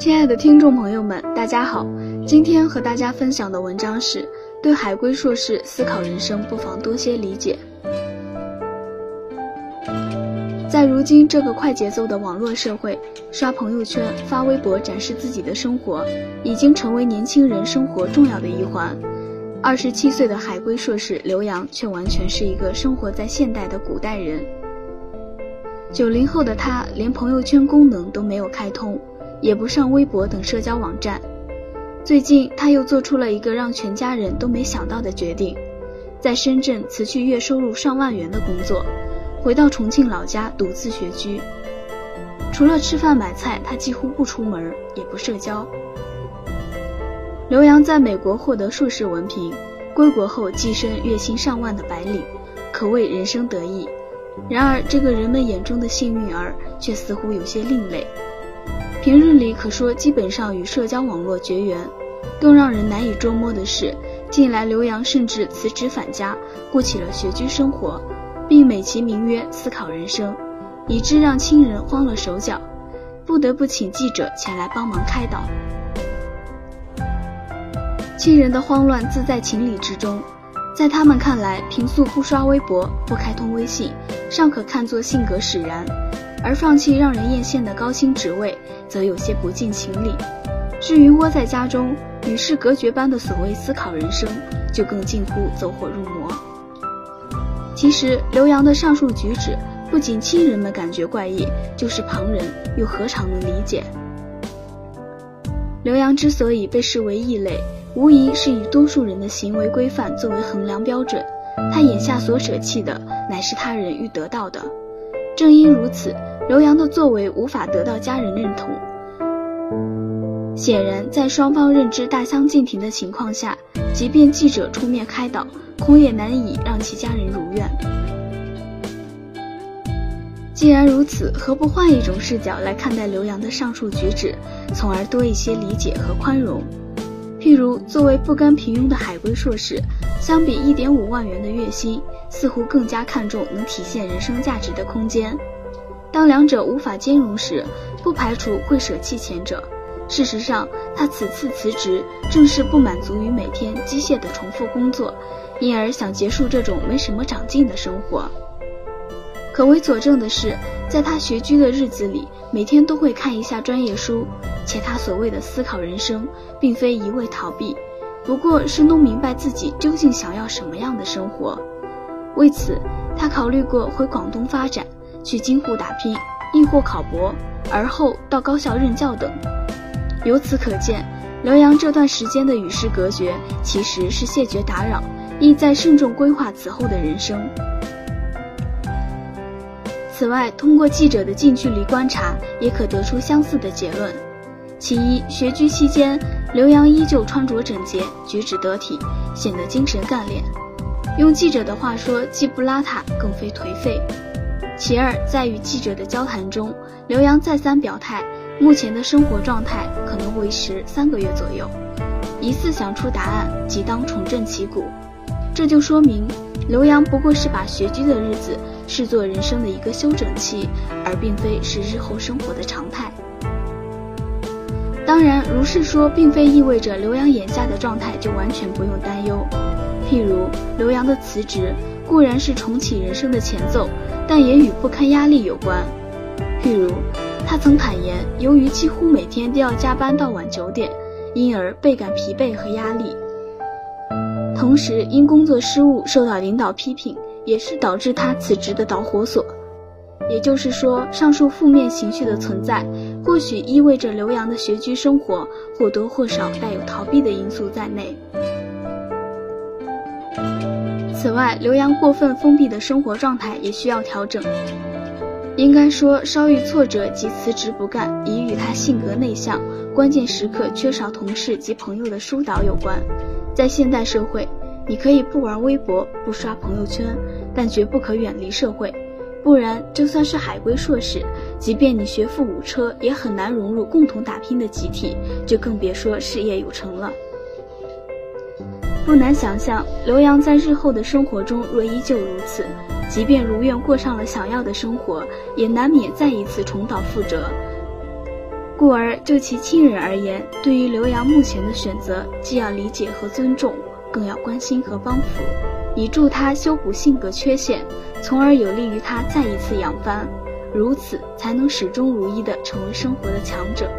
亲爱的听众朋友们，大家好。今天和大家分享的文章是：对海归硕士思考人生，不妨多些理解。在如今这个快节奏的网络社会，刷朋友圈、发微博展示自己的生活，已经成为年轻人生活重要的一环。二十七岁的海归硕士刘洋，却完全是一个生活在现代的古代人。九零后的他，连朋友圈功能都没有开通。也不上微博等社交网站。最近，他又做出了一个让全家人都没想到的决定，在深圳辞去月收入上万元的工作，回到重庆老家独自学居。除了吃饭买菜，他几乎不出门，也不社交。刘洋在美国获得硕士文凭，归国后跻身月薪上万的白领，可谓人生得意。然而，这个人们眼中的幸运儿，却似乎有些另类。平日里可说基本上与社交网络绝缘，更让人难以捉摸的是，近来刘洋甚至辞职返家，过起了学居生活，并美其名曰思考人生，以致让亲人慌了手脚，不得不请记者前来帮忙开导。亲人的慌乱自在情理之中，在他们看来，平素不刷微博、不开通微信，尚可看作性格使然。而放弃让人艳羡的高薪职位，则有些不近情理。至于窝在家中与世隔绝般的所谓思考人生，就更近乎走火入魔。其实刘洋的上述举止，不仅亲人们感觉怪异，就是旁人又何尝能理解？刘洋之所以被视为异类，无疑是以多数人的行为规范作为衡量标准。他眼下所舍弃的，乃是他人欲得到的。正因如此。刘洋的作为无法得到家人认同，显然，在双方认知大相径庭的情况下，即便记者出面开导，恐也难以让其家人如愿。既然如此，何不换一种视角来看待刘洋的上述举止，从而多一些理解和宽容？譬如，作为不甘平庸的海归硕士，相比一点五万元的月薪，似乎更加看重能体现人生价值的空间。当两者无法兼容时，不排除会舍弃前者。事实上，他此次辞职正是不满足于每天机械的重复工作，因而想结束这种没什么长进的生活。可为佐证的是，在他学居的日子里，每天都会看一下专业书，且他所谓的思考人生，并非一味逃避，不过是弄明白自己究竟想要什么样的生活。为此，他考虑过回广东发展。去京沪打拼，亦或考博，而后到高校任教等。由此可见，刘洋这段时间的与世隔绝，其实是谢绝打扰，意在慎重规划此后的人生。此外，通过记者的近距离观察，也可得出相似的结论。其一，学居期间，刘洋依旧穿着整洁，举止得体，显得精神干练。用记者的话说，既不邋遢，更非颓废。其二，在与记者的交谈中，刘洋再三表态，目前的生活状态可能维持三个月左右，一次想出答案即当重振旗鼓。这就说明，刘洋不过是把学居的日子视作人生的一个休整期，而并非是日后生活的常态。当然，如是说，并非意味着刘洋眼下的状态就完全不用担忧。譬如，刘洋的辞职固然是重启人生的前奏。但也与不堪压力有关，譬如，他曾坦言，由于几乎每天都要加班到晚九点，因而倍感疲惫和压力。同时，因工作失误受到领导批评，也是导致他辞职的导火索。也就是说，上述负面情绪的存在，或许意味着刘洋的学居生活或多或少带有逃避的因素在内。此外，刘洋过分封闭的生活状态也需要调整。应该说，稍遇挫折即辞职不干，已与他性格内向、关键时刻缺少同事及朋友的疏导有关。在现代社会，你可以不玩微博、不刷朋友圈，但绝不可远离社会，不然就算是海归硕士，即便你学富五车也很难融入共同打拼的集体就更别说事业有成了。不难想象刘洋在日后的生活中若依旧如此即便如愿过上了想要的生活也难免再一次重蹈覆辙。故而就其亲人而言对于刘洋目前的选择既要理解和尊重更要关心和帮扶以助他修补性格缺陷从而有利于他再一次扬帆。如此才能始终如一的成为生活的强者。